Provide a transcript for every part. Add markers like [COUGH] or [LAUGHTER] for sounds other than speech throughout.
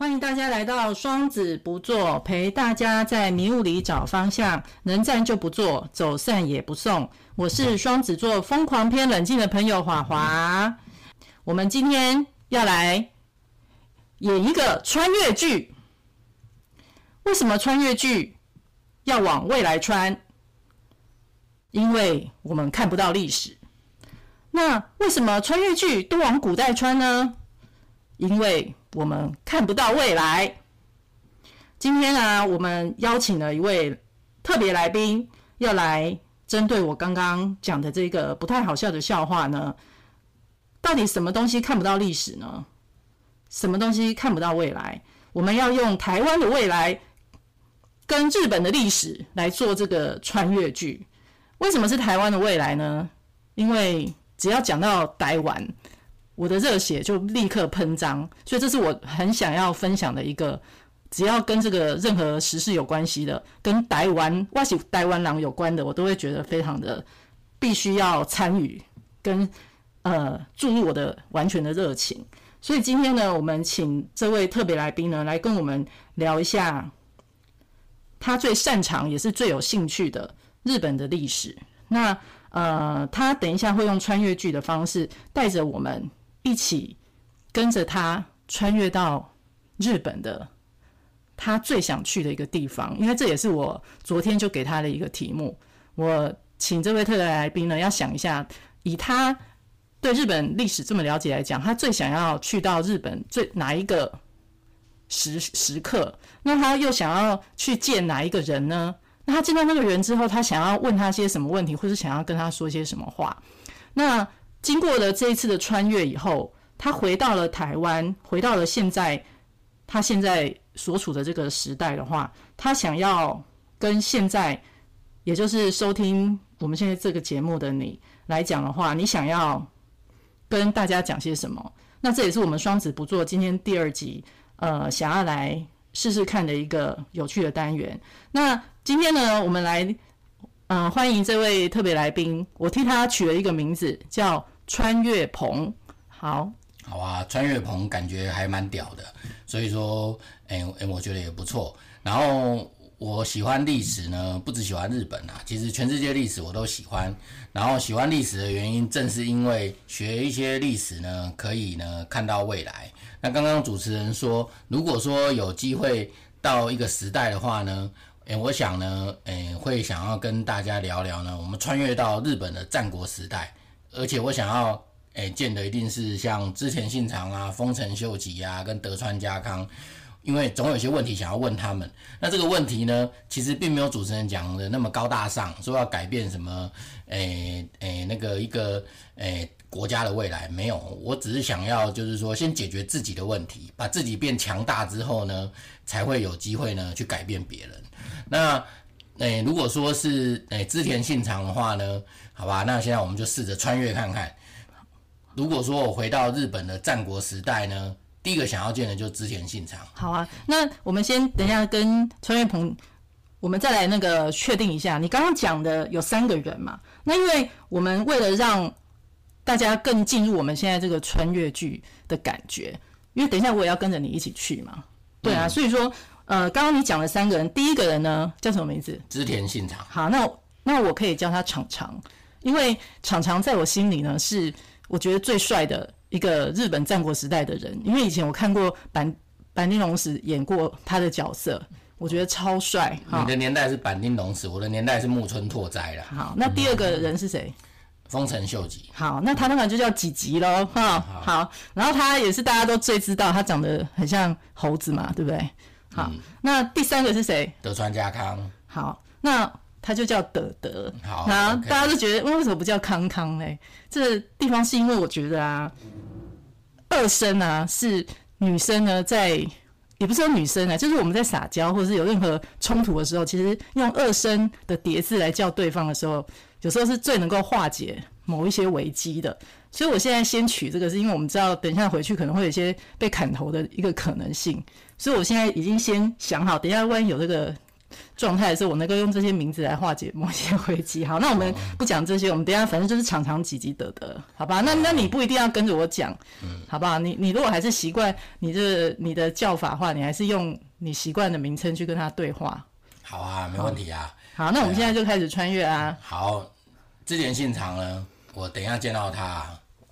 欢迎大家来到双子不做，陪大家在迷雾里找方向，能站就不坐，走散也不送。我是双子座疯狂偏冷静的朋友华华。我们今天要来演一个穿越剧。为什么穿越剧要往未来穿？因为我们看不到历史。那为什么穿越剧都往古代穿呢？因为我们看不到未来。今天啊，我们邀请了一位特别来宾，要来针对我刚刚讲的这个不太好笑的笑话呢。到底什么东西看不到历史呢？什么东西看不到未来？我们要用台湾的未来跟日本的历史来做这个穿越剧。为什么是台湾的未来呢？因为只要讲到台湾。我的热血就立刻喷张，所以这是我很想要分享的一个，只要跟这个任何时事有关系的，跟台湾、哇西台湾狼有关的，我都会觉得非常的必须要参与，跟呃注入我的完全的热情。所以今天呢，我们请这位特别来宾呢，来跟我们聊一下他最擅长也是最有兴趣的日本的历史。那呃，他等一下会用穿越剧的方式带着我们。一起跟着他穿越到日本的他最想去的一个地方，因为这也是我昨天就给他的一个题目。我请这位特别来宾呢，要想一下，以他对日本历史这么了解来讲，他最想要去到日本最哪一个时时刻？那他又想要去见哪一个人呢？那他见到那个人之后，他想要问他些什么问题，或是想要跟他说些什么话？那？经过了这一次的穿越以后，他回到了台湾，回到了现在他现在所处的这个时代的话，他想要跟现在，也就是收听我们现在这个节目的你来讲的话，你想要跟大家讲些什么？那这也是我们双子不做今天第二集，呃，想要来试试看的一个有趣的单元。那今天呢，我们来。嗯，欢迎这位特别来宾，我替他取了一个名字，叫穿越棚。好，好啊，穿越棚感觉还蛮屌的，所以说，哎、欸、哎、我觉得也不错。然后我喜欢历史呢，不只喜欢日本啊，其实全世界历史我都喜欢。然后喜欢历史的原因，正是因为学一些历史呢，可以呢看到未来。那刚刚主持人说，如果说有机会到一个时代的话呢？诶，我想呢，诶，会想要跟大家聊聊呢，我们穿越到日本的战国时代，而且我想要，诶，见的一定是像织田信长啊、丰臣秀吉啊、跟德川家康，因为总有些问题想要问他们。那这个问题呢，其实并没有主持人讲的那么高大上，说要改变什么，诶诶，那个一个，诶。国家的未来没有，我只是想要，就是说，先解决自己的问题，把自己变强大之后呢，才会有机会呢去改变别人。那，诶、如果说是诶织田信长的话呢，好吧，那现在我们就试着穿越看看。如果说我回到日本的战国时代呢，第一个想要见的就是织田信长。好啊，那我们先等一下跟穿越鹏，我们再来那个确定一下，你刚刚讲的有三个人嘛？那因为我们为了让大家更进入我们现在这个穿越剧的感觉，因为等一下我也要跟着你一起去嘛。对啊，嗯、所以说，呃，刚刚你讲了三个人，第一个人呢叫什么名字？织田信长。好，那那我可以叫他长长，因为常常在我心里呢是我觉得最帅的一个日本战国时代的人，因为以前我看过坂坂丁龙史演过他的角色，我觉得超帅。你的年代是板丁龙史，我的年代是木村拓哉了。好，那第二个人是谁？嗯丰臣秀吉，好，那他那个就叫几吉喽，好，然后他也是大家都最知道，他长得很像猴子嘛，对不对？好，嗯、那第三个是谁？德川家康，好，那他就叫德德，好，然后大家都觉得，为什么不叫康康嘞？这个地方是因为我觉得啊，二声啊是女生呢在，也不是说女生啊，就是我们在撒娇或者是有任何冲突的时候，其实用二声的叠字来叫对方的时候。有时候是最能够化解某一些危机的，所以我现在先取这个，是因为我们知道等一下回去可能会有一些被砍头的一个可能性，所以我现在已经先想好，等一下万一有这个状态的时候，我能够用这些名字来化解某些危机。好，那我们不讲这些，我们等一下反正就是长长挤挤得得，好吧？那那你不一定要跟着我讲，好不好？你你如果还是习惯你这、你的叫法的话，你还是用你习惯的名称去跟他对话。好啊，没问题啊。好，那我们现在就开始穿越啊。好，之前信长呢，我等一下见到他。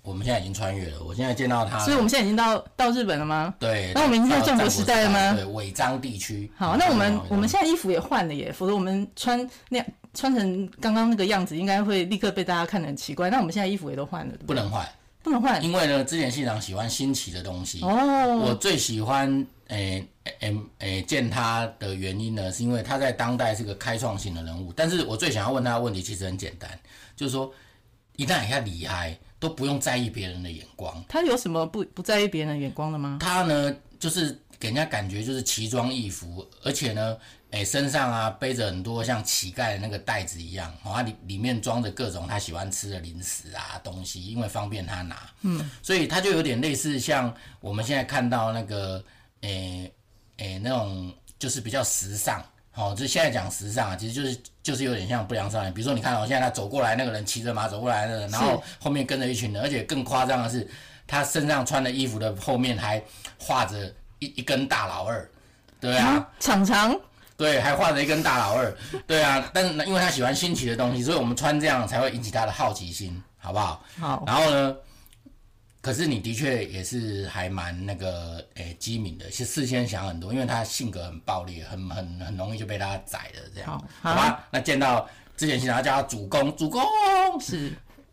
我们现在已经穿越了，我现在见到他，所以我们现在已经到到日本了吗？对，那我们已经在战国时代了吗？对，尾张地区。好，那我们我们现在衣服也换了耶，否则我们穿那样穿成刚刚那个样子，应该会立刻被大家看得很奇怪。那我们现在衣服也都换了，不能换，不能换，因为呢，之前信长喜欢新奇的东西。哦，我最喜欢诶诶诶见他的原因呢，是因为他在当代是个开创性的人物。但是我最想要问他的问题其实很简单，就是说一旦一下厉害。都不用在意别人的眼光。他有什么不不在意别人的眼光的吗？他呢，就是给人家感觉就是奇装异服，而且呢，哎，身上啊背着很多像乞丐的那个袋子一样，哦，它里里面装着各种他喜欢吃的零食啊东西，因为方便他拿。嗯，所以他就有点类似像我们现在看到那个，哎哎那种就是比较时尚。哦，就现在讲时尚啊，其实就是就是有点像不良少年。比如说，你看哦，现在他走过来，那个人骑着马走过来的人，然后后面跟着一群人，而且更夸张的是，他身上穿的衣服的后面还画着一一根大老二，对啊，长长，对，还画着一根大老二，对啊。但是呢，因为他喜欢新奇的东西，所以我们穿这样才会引起他的好奇心，好不好？好。然后呢？可是你的确也是还蛮那个诶机敏的，是事先想很多，因为他性格很暴力，很很很容易就被他宰了这样，好，好吧？那见到之前经常叫他主公，主公是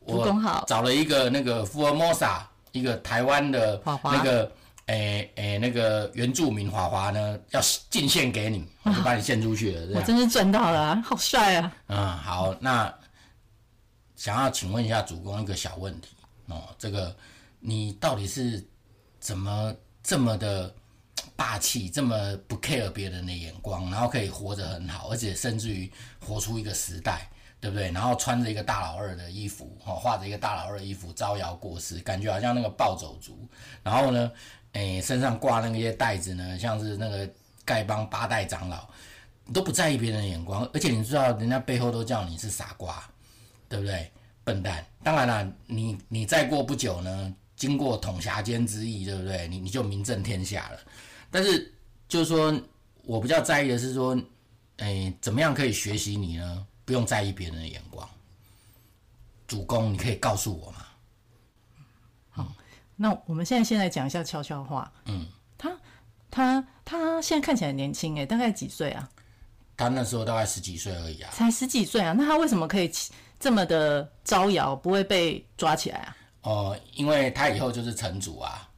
主公好，找了一个那个福尔摩沙，一个台湾的那个诶诶、欸、那个原住民华华呢，要进献给你，我就把你献出去了，我真是赚到了、啊，好帅啊！嗯，好，那想要请问一下主公一个小问题哦，这个。你到底是怎么这么的 [TSK] 霸气，这么不 care 别人的眼光，然后可以活得很好，而且甚至于活出一个时代，对不对？然后穿着一个大老二的衣服，哈，画着一个大老二的衣服招摇过市，感觉好像那个暴走族。然后呢，诶，身上挂那些袋子呢，像是那个丐帮八代长老，都不在意别人的眼光，而且你知道人家背后都叫你是傻瓜，对不对？笨蛋。当然了，你你再过不久呢？经过统辖间之意，对不对？你你就名震天下了。但是就是说，我比较在意的是说，哎，怎么样可以学习你呢？不用在意别人的眼光。主公，你可以告诉我吗？好，那我们现在先来讲一下悄悄话。嗯，他他他现在看起来年轻哎，大概几岁啊？他那时候大概十几岁而已啊。才十几岁啊？那他为什么可以这么的招摇，不会被抓起来啊？哦，因为他以后就是城主啊，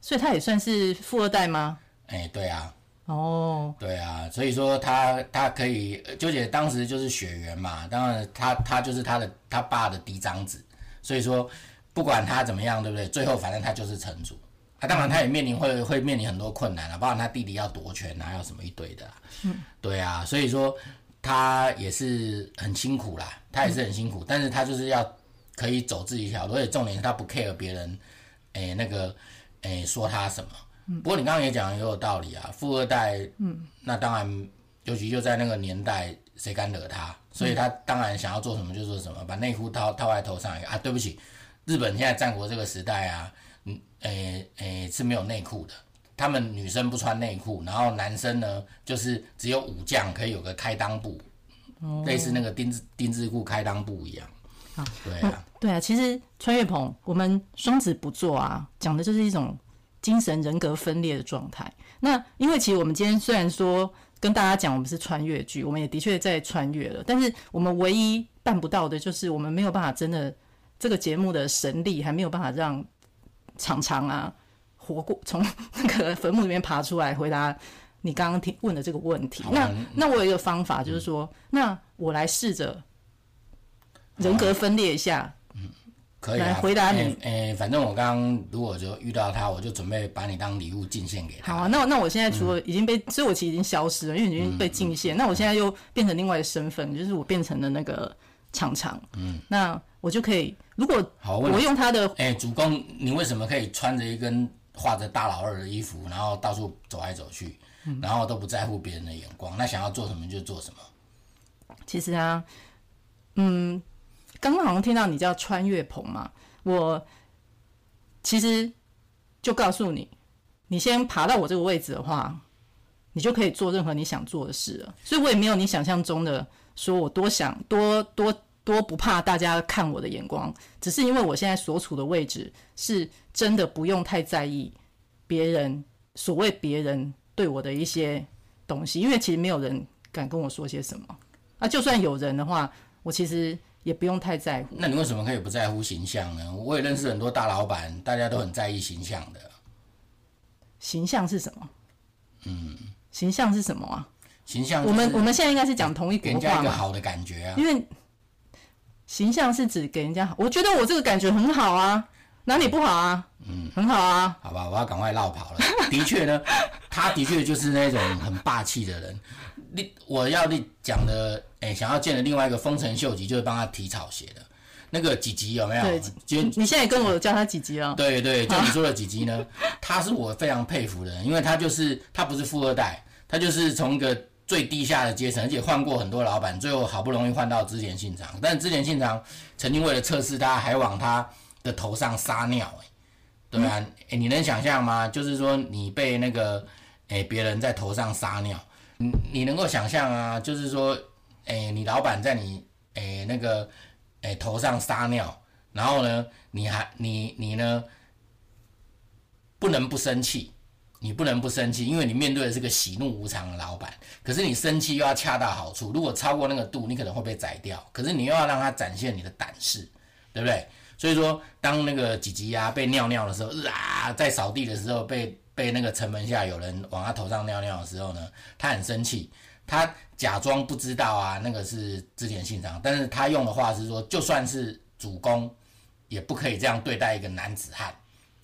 所以他也算是富二代吗？哎、欸，对啊，哦，对啊，所以说他他可以，纠结当时就是血缘嘛，当然他他就是他的他爸的嫡长子，所以说不管他怎么样，对不对？最后反正他就是城主啊，当然他也面临会会面临很多困难啊，包括他弟弟要夺权啊，要什么一堆的、啊，嗯，对啊，所以说他也是很辛苦啦，他也是很辛苦，嗯、但是他就是要。可以走自己一条路，而且重点是他不 care 别人，诶、欸，那个，诶、欸，说他什么。嗯、不过你刚刚也讲的也有道理啊，富二代，嗯，那当然，尤其就在那个年代，谁敢惹他？所以他当然想要做什么就做什么，把内裤套套在头上啊。对不起，日本现在战国这个时代啊，嗯，诶、欸，诶、欸，是没有内裤的，他们女生不穿内裤，然后男生呢，就是只有武将可以有个开裆布，哦、类似那个丁字丁字裤开裆布一样。啊，对啊，对啊，其实穿越棚，我们双子不做啊，讲的就是一种精神人格分裂的状态。那因为其实我们今天虽然说跟大家讲我们是穿越剧，我们也的确在穿越了，但是我们唯一办不到的就是我们没有办法真的这个节目的神力还没有办法让常常啊活过从那个坟墓里面爬出来回答你刚刚听问的这个问题。那那我有一个方法就是说，嗯、那我来试着。人格分裂一下，嗯，可以、啊、来回答你。诶、欸欸，反正我刚刚如果就遇到他，我就准备把你当礼物进献给他。好啊，那那我现在除了已经被，嗯、所以我其实已经消失了，因为已经被进献。那我现在又变成另外的身份，就是我变成了那个常常。嗯，那我就可以，如果好，我用他的，诶、欸，主公，你为什么可以穿着一根画着大老二的衣服，然后到处走来走去？嗯，然后都不在乎别人的眼光，那想要做什么就做什么。其实啊，嗯，刚刚好像听到你叫穿越棚嘛，我其实就告诉你，你先爬到我这个位置的话，你就可以做任何你想做的事了。所以我也没有你想象中的说我多想多多。多不怕大家看我的眼光，只是因为我现在所处的位置是真的不用太在意别人所谓别人对我的一些东西，因为其实没有人敢跟我说些什么啊。就算有人的话，我其实也不用太在乎。那你为什么可以不在乎形象呢？我也认识很多大老板，大家都很在意形象的。形象是什么？嗯，形象是什么啊？形象，我们我们现在应该是讲同一国话嘛，给人家一个好的感觉啊，因为。形象是指给人家好，我觉得我这个感觉很好啊，哪里不好啊？嗯，很好啊。好吧，我要赶快绕跑了。的确呢，他的确就是那种很霸气的人。你我要你讲的，哎、欸，想要见的另外一个丰臣秀吉，就是帮他提草鞋的那个几集有没有？你现在跟我叫他几集了。对对，就你 [LAUGHS] 说的几集呢，他是我非常佩服的人，因为他就是他不是富二代，他就是从一个。最低下的阶层，而且换过很多老板，最后好不容易换到织田信长。但是织田信长曾经为了测试他，还往他的头上撒尿，欸，对啊，嗯欸，你能想象吗？就是说你被那个哎别、欸、人在头上撒尿，你你能够想象啊？就是说哎、你老板在你哎、那个哎、头上撒尿，然后呢，你还你你呢不能不生气。你不能不生气，因为你面对的是个喜怒无常的老板。可是你生气又要恰到好处，如果超过那个度，你可能会被宰掉。可是你又要让他展现你的胆识，对不对？所以说，当那个吉吉呀被尿尿的时候，啊，在扫地的时候被被那个城门下有人往他头上尿尿的时候呢，他很生气，他假装不知道啊，那个是织田信长，但是他用的话是说，就算是主公，也不可以这样对待一个男子汉，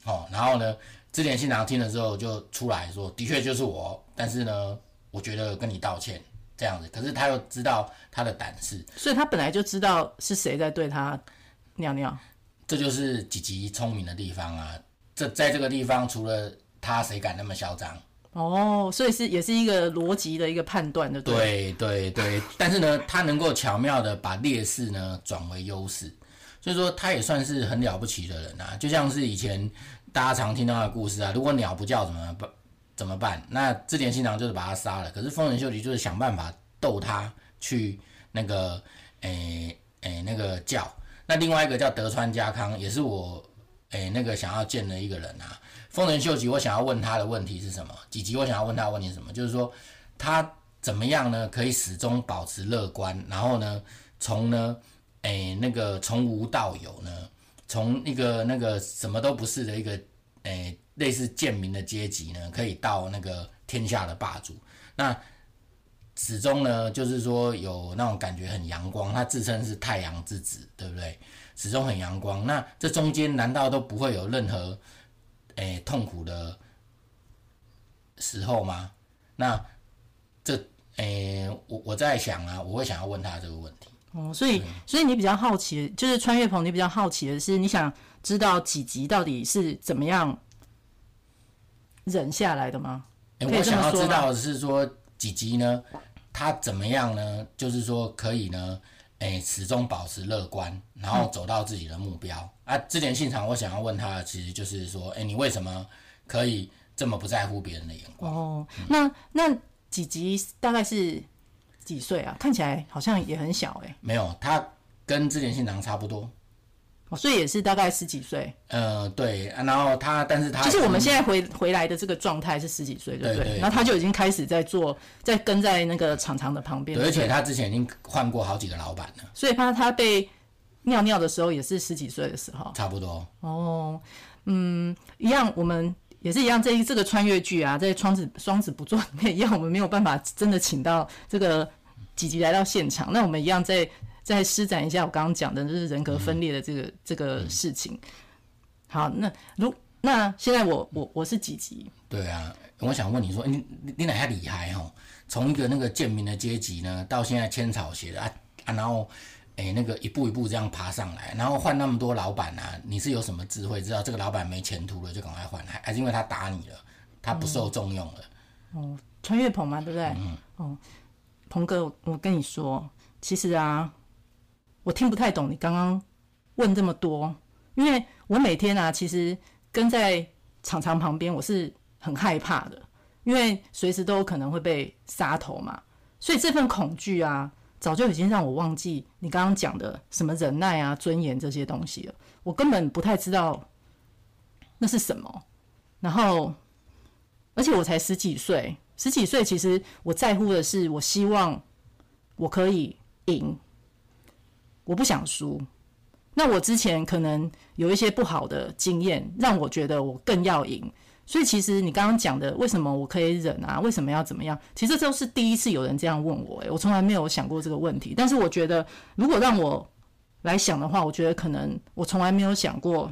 哦，然后呢？织田信长听了之后就出来说：“的确就是我，但是呢，我觉得跟你道歉这样子。可是他又知道他的胆识，所以他本来就知道是谁在对他尿尿。这就是几级聪明的地方啊！这在这个地方，除了他，谁敢那么嚣张？哦，所以是也是一个逻辑的一个判断的，对对对。但是呢，他能够巧妙的把劣势呢转为优势，所以说他也算是很了不起的人啊！就像是以前。大家常听到的故事啊，如果鸟不叫怎么办？怎么办？那织田信长就是把他杀了。可是丰臣秀吉就是想办法逗他去那个，诶、诶、那个叫。那另外一个叫德川家康，也是我诶、那个想要见的一个人啊。丰臣秀吉，我想要问他的问题是什么？几集，我想要问他的问题是什么？就是说他怎么样呢？可以始终保持乐观，然后呢，从呢，诶、那个从无到有呢？从一个那个什么都不是的一个，诶、类似贱民的阶级呢，可以到那个天下的霸主。那始终呢，就是说有那种感觉很阳光，他自称是太阳之子，对不对？始终很阳光。那这中间难道都不会有任何诶、欸、痛苦的时候吗？那这诶、欸，我我在想啊，我会想要问他这个问题。哦，所以，所以你比较好奇，就是穿越棚，你比较好奇的是，你想知道吉吉到底是怎么样忍下来的吗？欸、我想要知道的是说，吉吉呢，他怎么样呢？就是说，可以呢，诶、欸，始终保持乐观，然后走到自己的目标。嗯、啊，织田信长，我想要问他的，其实就是说，哎、欸，你为什么可以这么不在乎别人的眼光？哦，嗯、那那几集大概是。几岁啊？看起来好像也很小哎、欸。没有，他跟织田信长差不多。哦，所以也是大概十几岁。呃，对，然后他，但是他就是我们现在回回来的这个状态是十几岁，对不对？对对对，然后他就已经开始在做，在跟在那个厂长的旁边。对，而且他之前已经换过好几个老板了。所以他他被尿尿的时候也是十几岁的时候。差不多。哦，嗯，一样，我们。也是一样，这一这个穿越剧啊，在双子双子不做里面 [LAUGHS] 一样，我们没有办法真的请到这个几集来到现场。那我们一样再再施展一下我刚刚讲的，就是人格分裂的这个、嗯、这个事情。好，那如那现在我我我是几级。对啊，我想问你说，你你哪下厉害哦？从一个那个贱民的阶级呢，到现在千草鞋的啊啊，然后。哎，那个一步一步这样爬上来，然后换那么多老板啊，你是有什么智慧知道这个老板没前途了就赶快换，还还是因为他打你了，他不受重用了？哦，穿越棚嘛，对不对？嗯。哦，鹏哥，我跟你说，其实啊，我听不太懂你刚刚问这么多，因为我每天啊，其实跟在厂厂旁边，我是很害怕的，因为随时都有可能会被杀头嘛，所以这份恐惧啊。早就已经让我忘记你刚刚讲的什么忍耐啊、尊严这些东西了。我根本不太知道那是什么。然后，而且我才十几岁，十几岁其实我在乎的是，我希望我可以赢，我不想输。那我之前可能有一些不好的经验，让我觉得我更要赢。所以其实你刚刚讲的，为什么我可以忍啊？为什么要怎么样？其实这都是第一次有人这样问我，诶，我从来没有想过这个问题。但是我觉得，如果让我来想的话，我觉得可能我从来没有想过，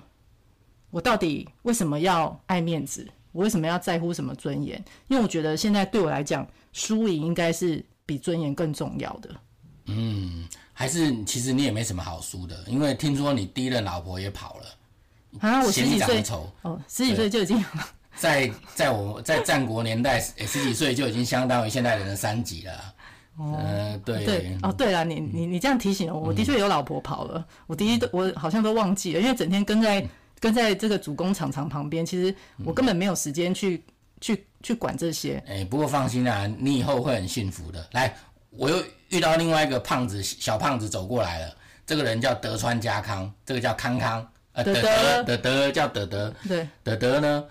我到底为什么要爱面子？我为什么要在乎什么尊严？因为我觉得现在对我来讲，输赢应该是比尊严更重要的。嗯，还是其实你也没什么好输的，因为听说你第一任老婆也跑了啊，我十几岁哦，十几岁就已经。在在我在战国年代，欸、十几岁就已经相当于现代人的三级了。哦、呃，对对哦，对了，你你你这样提醒了我，我的确有老婆跑了。嗯、我第一都我好像都忘记了，因为整天跟在、嗯、跟在这个主工厂厂旁边，其实我根本没有时间去、嗯、去去管这些。哎、欸，不过放心啊，你以后会很幸福的。来，我又遇到另外一个胖子，小胖子走过来了。这个人叫德川家康，这个叫康康，呃，德德德德叫德德，对，德德呢？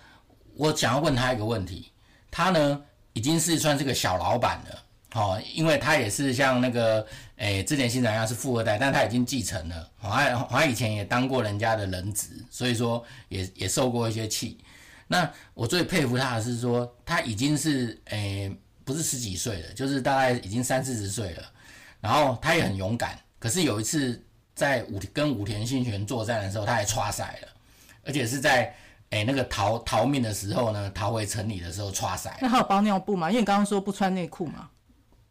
我想要问他一个问题，他呢已经是算是个小老板了，哦，因为他也是像那个诶之前新长一样是富二代，但他已经继承了，好像好像以前也当过人家的人质，所以说也也受过一些气。那我最佩服他的是说，他已经是诶不是十几岁了，就是大概已经三四十岁了，然后他也很勇敢。可是有一次在武跟武田信玄作战的时候，他还刷色了，而且是在。哎、那个逃逃命的时候呢，逃回城里的时候，刷色。那还有包尿布吗？因为你刚刚说不穿内裤嘛。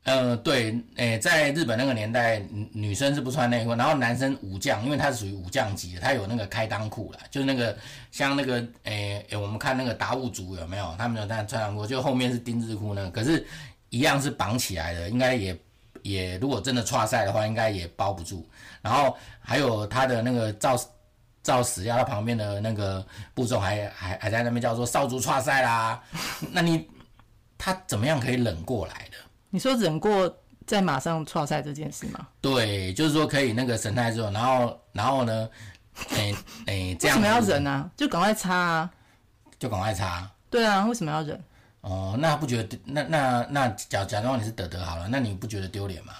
呃，对，诶、在日本那个年代，女生是不穿内裤，然后男生武将，因为他是属于武将级的，他有那个开裆裤啦，就是那个像那个，诶、欸欸，我们看那个达悟族有没有？他们有穿穿过，就后面是丁字裤那个，可是，一样是绑起来的，应该也也，如果真的剉赛的话，应该也包不住。然后还有他的那个造造死要到旁边的那个步骤还还还在那边叫做少主剉赛啦，那你他怎么样可以忍过来的？你说忍过在马上创赛这件事吗？对，就是说可以那个神态之后，然后然后呢，哎、欸、哎、欸，这样为什么要忍啊？就赶快擦啊！就赶快擦。对啊，为什么要忍？哦，那不觉得那那那假假装你是德德好了，那你不觉得丢脸吗？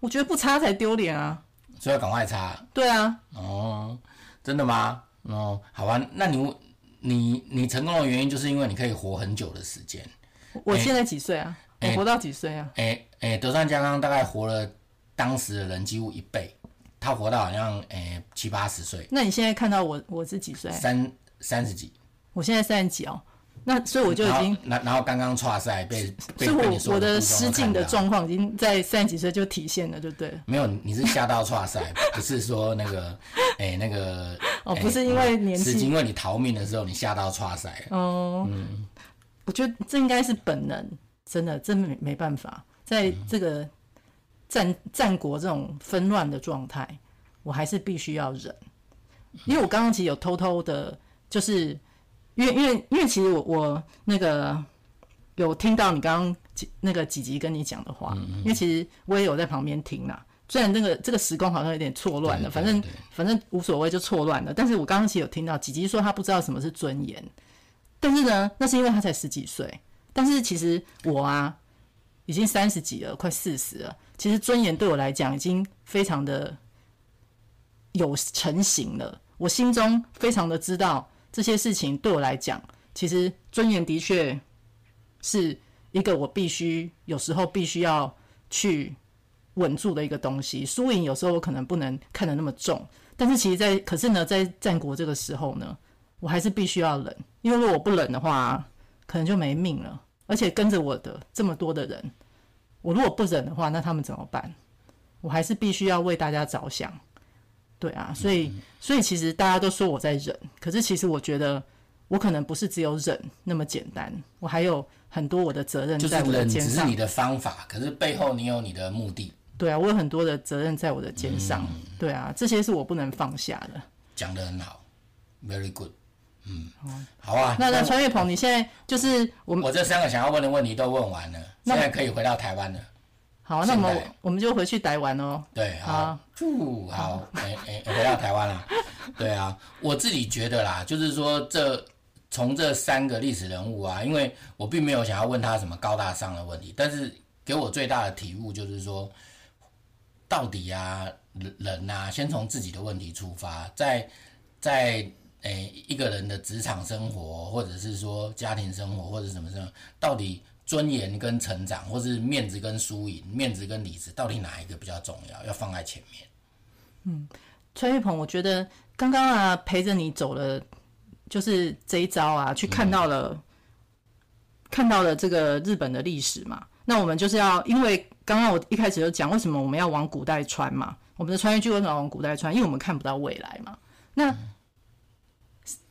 我觉得不擦才丢脸啊！所以要赶快擦。对啊。哦。真的吗？哦，好吧，那你你你成功的原因就是因为你可以活很久的时间。我现在几岁啊？欸、我活到几岁啊？哎、欸、哎、欸，德川家康大概活了当时的人几乎一倍，他活到好像哎、欸、七八十岁。那你现在看到我我是几岁？三三十几。我现在三十几哦。那所以我就已经，然然后刚刚剉赛被，被我我的失禁的状况已经在三十几岁就体现了，对不对？没有，你是吓到剉赛，不是说那个，哎、欸，那个 [LAUGHS] 哦，不是因为年纪，是因为你逃命的时候你吓到剉赛。哦，嗯，我觉得这应该是本能，真的，真没没办法，在这个战战国这种纷乱的状态，我还是必须要忍，因为我刚刚其实有偷偷的，就是。因为因为因为其实我我那个有听到你刚刚几那个几集跟你讲的话，因为其实我也有在旁边听啦。虽然那个这个时空好像有点错乱了，反正反正无所谓就错乱了。但是我刚刚其实有听到几集说他不知道什么是尊严，但是呢，那是因为他才十几岁。但是其实我啊已经三十几了，快四十了。其实尊严对我来讲已经非常的有成型了，我心中非常的知道。这些事情对我来讲，其实尊严的确是一个我必须有时候必须要去稳住的一个东西。输赢有时候我可能不能看得那么重，但是其实在，在可是呢，在战国这个时候呢，我还是必须要忍，因为如果我不忍的话，可能就没命了。而且跟着我的这么多的人，我如果不忍的话，那他们怎么办？我还是必须要为大家着想。对啊，所以所以其实大家都说我在忍，可是其实我觉得我可能不是只有忍那么简单，我还有很多我的责任在我的肩上。只是你的方法，可是背后你有你的目的。对啊，我有很多的责任在我的肩上。嗯、对啊，这些是我不能放下的。讲得很好，very good。嗯，好啊。那那穿越鹏，你现在就是我们，我这三个想要问的问题都问完了，现在可以回到台湾了。好，那么我们就回去台湾哦。对，好，住，好，哎哎，回到台湾了。[LAUGHS] 对啊，我自己觉得啦，就是说这从这三个历史人物啊，因为我并没有想要问他什么高大上的问题，但是给我最大的体悟就是说，到底啊，人啊，先从自己的问题出发，在在诶一个人的职场生活，或者是说家庭生活，或者什么什么，到底。尊严跟成长，或是面子跟输赢，面子跟理智，到底哪一个比较重要？要放在前面。嗯，崔玉鹏，我觉得刚刚啊陪着你走了，就是这一招啊，去看到了、嗯、看到了这个日本的历史嘛。那我们就是要，因为刚刚我一开始就讲，为什么我们要往古代穿嘛？我们的穿越剧为什么要往古代穿？因为我们看不到未来嘛。那、嗯、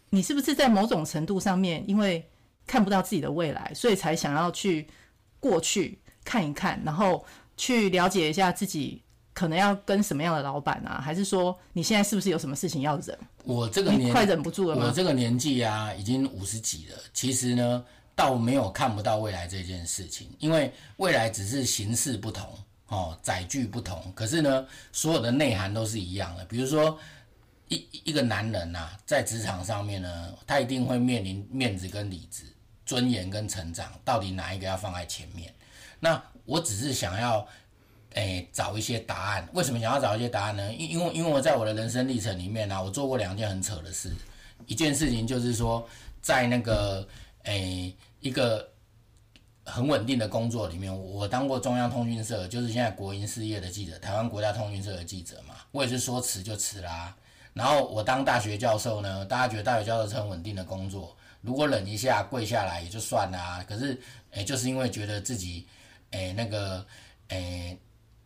你是不是在某种程度上面，因为？看不到自己的未来，所以才想要去过去看一看，然后去了解一下自己可能要跟什么样的老板啊？还是说你现在是不是有什么事情要忍？我这个年快忍不住了吗？我这个年纪啊，已经五十几了。其实呢，倒没有看不到未来这件事情，因为未来只是形式不同哦，载具不同。可是呢，所有的内涵都是一样的。比如说一一个男人呐、在职场上面呢，他一定会面临面子跟理智。尊严跟成长，到底哪一个要放在前面？那我只是想要，诶、找一些答案。为什么想要找一些答案呢？因因为因为我在我的人生历程里面呢、我做过两件很扯的事。一件事情就是说，在那个诶、一个很稳定的工作里面，我当过中央通讯社，就是现在国营事业的记者，台湾国家通讯社的记者嘛。我也是说辞就辞啦。然后我当大学教授呢，大家觉得大学教授是很稳定的工作。如果忍一下跪下来也就算了啊，可是诶、就是因为觉得自己诶、那个诶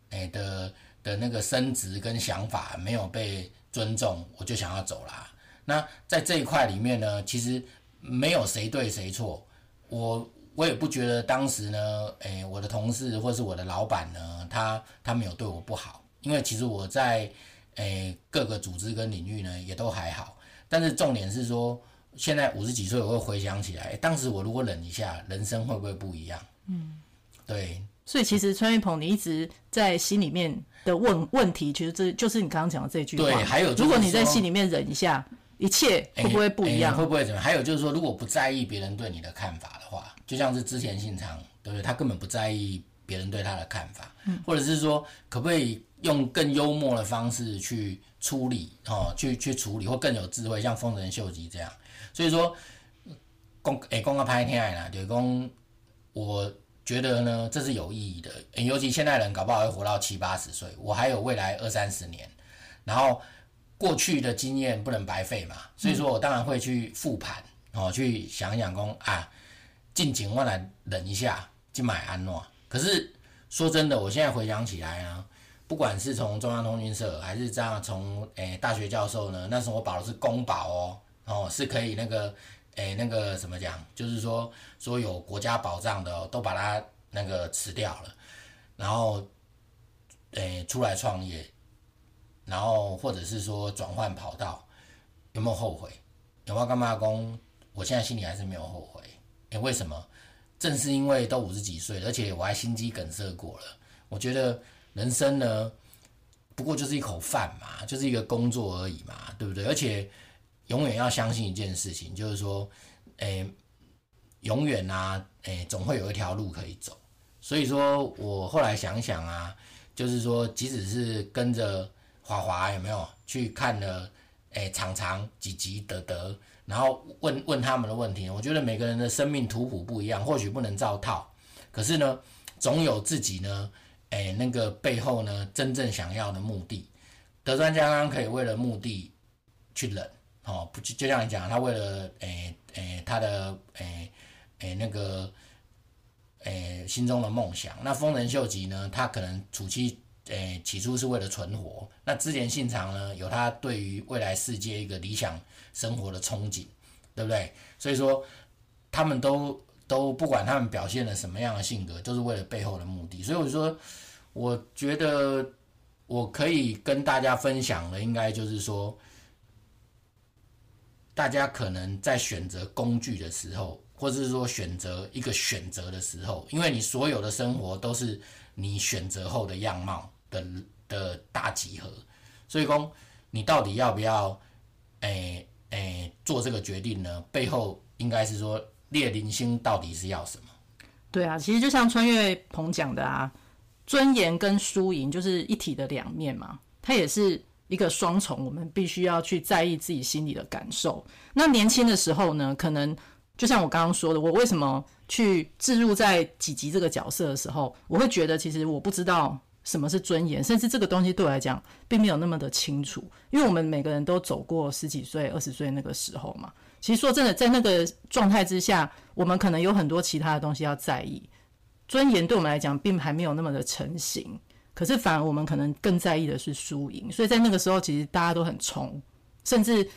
诶、的的那个升职跟想法没有被尊重，我就想要走啦。那在这一块里面呢，其实没有谁对谁错，我我也不觉得当时呢，诶、我的同事或是我的老板呢，他他没有对我不好，因为其实我在诶、欸、各个组织跟领域呢也都还好，但是重点是说。现在五十几岁，我会回想起来，当时我如果忍一下，人生会不会不一样？嗯，对。所以其实穿越鹏，你一直在心里面的问问题，其实这就是你刚刚讲的这句话。对，还有，如果你在心里面忍一下，一切会不会不一样？欸欸、会不会怎么样？还有就是说，如果不在意别人对你的看法的话，就像是之前信长，对不对？他根本不在意别人对他的看法，嗯，或者是说，可不可以用更幽默的方式去处理？哦，去去处理，或更有智慧，像丰臣秀吉这样。所以说，公诶，公个拍天爱啦，就是讲，我觉得呢，这是有意义的。尤其现代人搞不好会活到七八十岁，我还有未来二三十年，然后过去的经验不能白费嘛。所以说我当然会去复盘，哦，去想一想公啊，近景我来忍一下，去买安诺。可是说真的，我现在回想起来啊，不管是从中央通讯社，还是这样从诶大学教授呢，那时候我保的是公保哦。哦，是可以那个，诶、那个怎么讲？就是说，说有国家保障的哦，都把它那个辞掉了，然后，诶、出来创业，然后或者是说转换跑道，有没有后悔？有没有干嘛工？我现在心里还是没有后悔。诶、为什么？正是因为都五十几岁，而且我还心肌梗塞过了。我觉得人生呢，不过就是一口饭嘛，就是一个工作而已嘛，对不对？而且。永远要相信一件事情，就是说，诶、永远啊，诶、欸，总会有一条路可以走。所以说我后来想想啊，就是说，即使是跟着华华有没有去看了，诶、欸，长长几集得得，然后问问他们的问题，我觉得每个人的生命图谱不一样，或许不能照套，可是呢，总有自己呢，哎、那个背后呢，真正想要的目的。德川家康可以为了目的去忍。哦，不就就像你讲，他为了哎哎、他的哎哎、那个哎、心中的梦想，那丰臣秀吉呢，他可能初期诶、欸、起初是为了存活，那织田信长呢，有他对于未来世界一个理想生活的憧憬，对不对？所以说，他们都都不管他们表现了什么样的性格，都是为了背后的目的。所以我说，我觉得我可以跟大家分享的，应该就是说，大家可能在选择工具的时候，或者是说选择一个选择的时候，因为你所有的生活都是你选择后的样貌的的大集合，所以说你到底要不要？诶、诶、做这个决定呢，背后应该是说，列宁星到底是要什么？对啊，其实就像穿越鹏讲的啊，尊严跟输赢就是一体的两面嘛，它也是一个双重，我们必须要去在意自己心里的感受。那年轻的时候呢，可能就像我刚刚说的，我为什么去置入在几级这个角色的时候，我会觉得其实我不知道。什么是尊严？甚至这个东西对我来讲，并没有那么的清楚，因为我们每个人都走过十几岁、二十岁那个时候嘛。其实说真的，在那个状态之下，我们可能有很多其他的东西要在意。尊严对我们来讲，并还没有那么的成型。可是反而我们可能更在意的是输赢。所以在那个时候，其实大家都很冲，甚至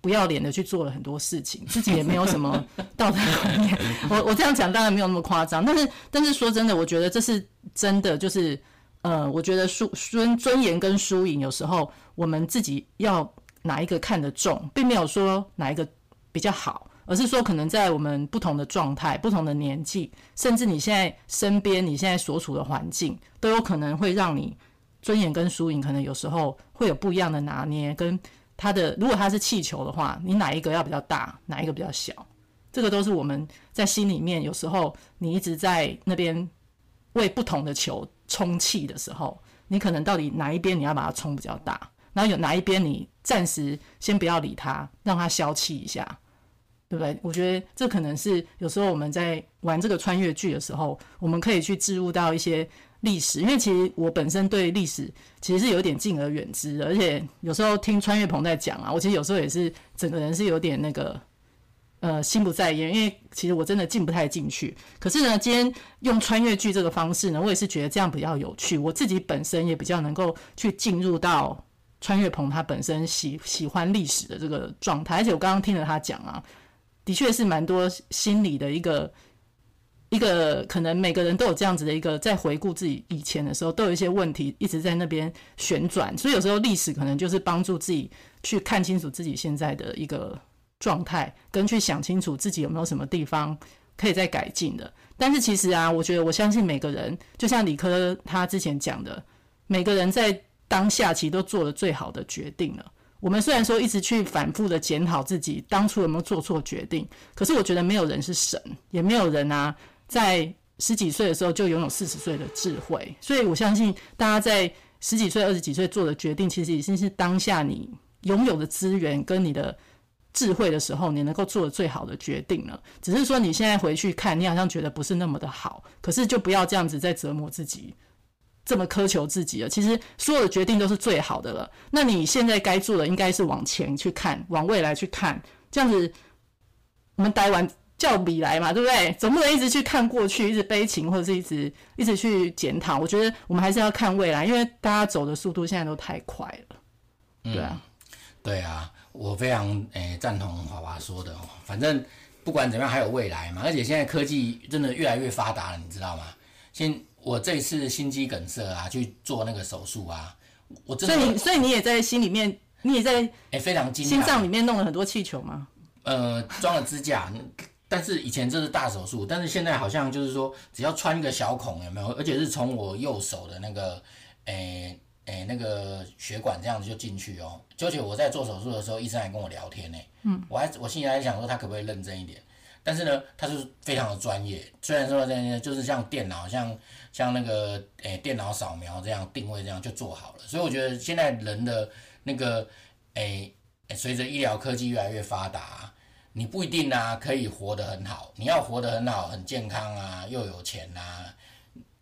不要脸的去做了很多事情，自己也没有什么道德观念。[LAUGHS] 我我这样讲当然没有那么夸张，但是但是说真的，我觉得这是真的，就是。呃，我觉得输尊尊严跟输赢，有时候我们自己要哪一个看得重，并没有说哪一个比较好，而是说可能在我们不同的状态、不同的年纪，甚至你现在身边、你现在所处的环境，都有可能会让你尊严跟输赢，可能有时候会有不一样的拿捏。跟他的，如果他是气球的话，你哪一个要比较大，哪一个比较小，这个都是我们在心里面，有时候你一直在那边为不同的球。充气的时候，你可能到底哪一边你要把它充比较大，然后有哪一边你暂时先不要理它，让它消气一下，对不对？我觉得这可能是有时候我们在玩这个穿越剧的时候，我们可以去置入到一些历史，因为其实我本身对历史其实是有点敬而远之的，而且有时候听穿越鹏在讲啊，我其实有时候也是整个人是有点那个。呃，心不在焉，因为其实我真的进不太进去。可是呢，今天用穿越剧这个方式呢，我也是觉得这样比较有趣。我自己本身也比较能够去进入到穿越鹏他本身喜喜欢历史的这个状态。而且我刚刚听了他讲啊，的确是蛮多心理的一个一个，可能每个人都有这样子的一个，在回顾自己以前的时候，都有一些问题一直在那边旋转。所以有时候历史可能就是帮助自己去看清楚自己现在的一个。状态跟去想清楚自己有没有什么地方可以再改进的，但是其实啊，我觉得我相信每个人，就像理科他之前讲的，每个人在当下其实都做了最好的决定了。我们虽然说一直去反复的检讨自己当初有没有做错决定，可是我觉得没有人是神，也没有人啊在十几岁的时候就拥有四十岁的智慧。所以我相信大家在十几岁、二十几岁做的决定，其实已经是当下你拥有的资源跟你的。智慧的时候，你能够做的最好的决定了。只是说你现在回去看，你好像觉得不是那么的好。可是就不要这样子再折磨自己，这么苛求自己了。其实所有的决定都是最好的了。那你现在该做的，应该是往前去看，往未来去看。这样子，我们待完叫比来嘛，对不对？总不能一直去看过去，一直悲情，或者是一直一直去检讨。我觉得我们还是要看未来，因为大家走的速度现在都太快了。对啊，嗯、对啊。我非常诶赞、欸、同华华说的哦，反正不管怎么样还有未来嘛，而且现在科技真的越来越发达了，你知道吗？现我这次心肌梗塞啊，去做那个手术啊，我真的所以你所以你也在心里面，你也在诶非常惊讶，心脏里面弄了很多气球吗？呃，装了支架，但是以前这是大手术，但是现在好像就是说只要穿一个小孔有没有？而且是从我右手的那个诶。欸诶、欸，那个血管这样子就进去哦。而且我在做手术的时候，医生还跟我聊天呢。嗯，我还我心里还想说他可不可以认真一点，但是呢，他是非常的专业。虽然说这样就是像电脑，像像那个哎、欸、电脑扫描这样定位这样就做好了。所以我觉得现在人的那个哎，随着医疗科技越来越发达，你不一定啊可以活得很好。你要活得很好、很健康啊，又有钱啊，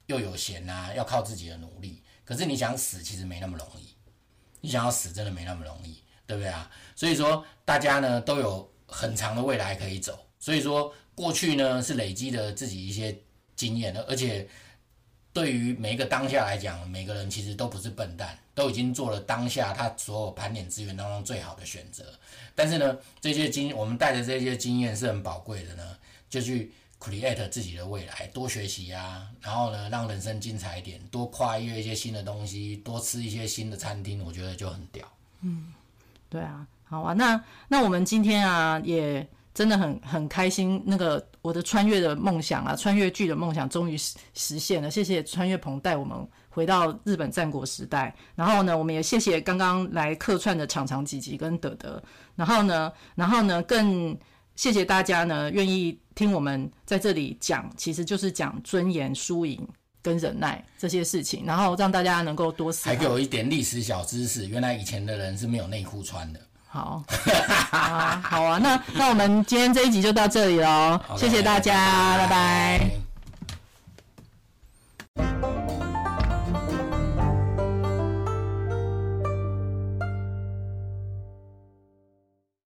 又有闲啊，要靠自己的努力。可是你想死，其实没那么容易。你想要死，真的没那么容易，对不对啊？所以说，大家呢都有很长的未来可以走。所以说，过去呢是累积的自己一些经验的，而且对于每一个当下来讲，每个人其实都不是笨蛋，都已经做了当下他所有盘点资源当中最好的选择。但是呢，这些经我们带着这些经验是很宝贵的呢，就去 create 自己的未来，多学习啊，然后呢，让人生精彩一点，多跨越一些新的东西，多吃一些新的餐厅，我觉得就很屌。嗯，对啊，好啊，那那我们今天啊也。真的很很开心，那个我的穿越的梦想啊，穿越剧的梦想终于实实现了。谢谢穿越鹏带我们回到日本战国时代。然后呢，我们也谢谢刚刚来客串的长长吉吉跟德德。然后呢，然后呢，更谢谢大家呢愿意听我们在这里讲，其实就是讲尊严、输赢跟忍耐这些事情，然后让大家能够多思考。还给我一点历史小知识，原来以前的人是没有内裤穿的。好，好啊，好啊，那那我们今天这一集就到这里喽，[LAUGHS] 谢谢大家，拜拜。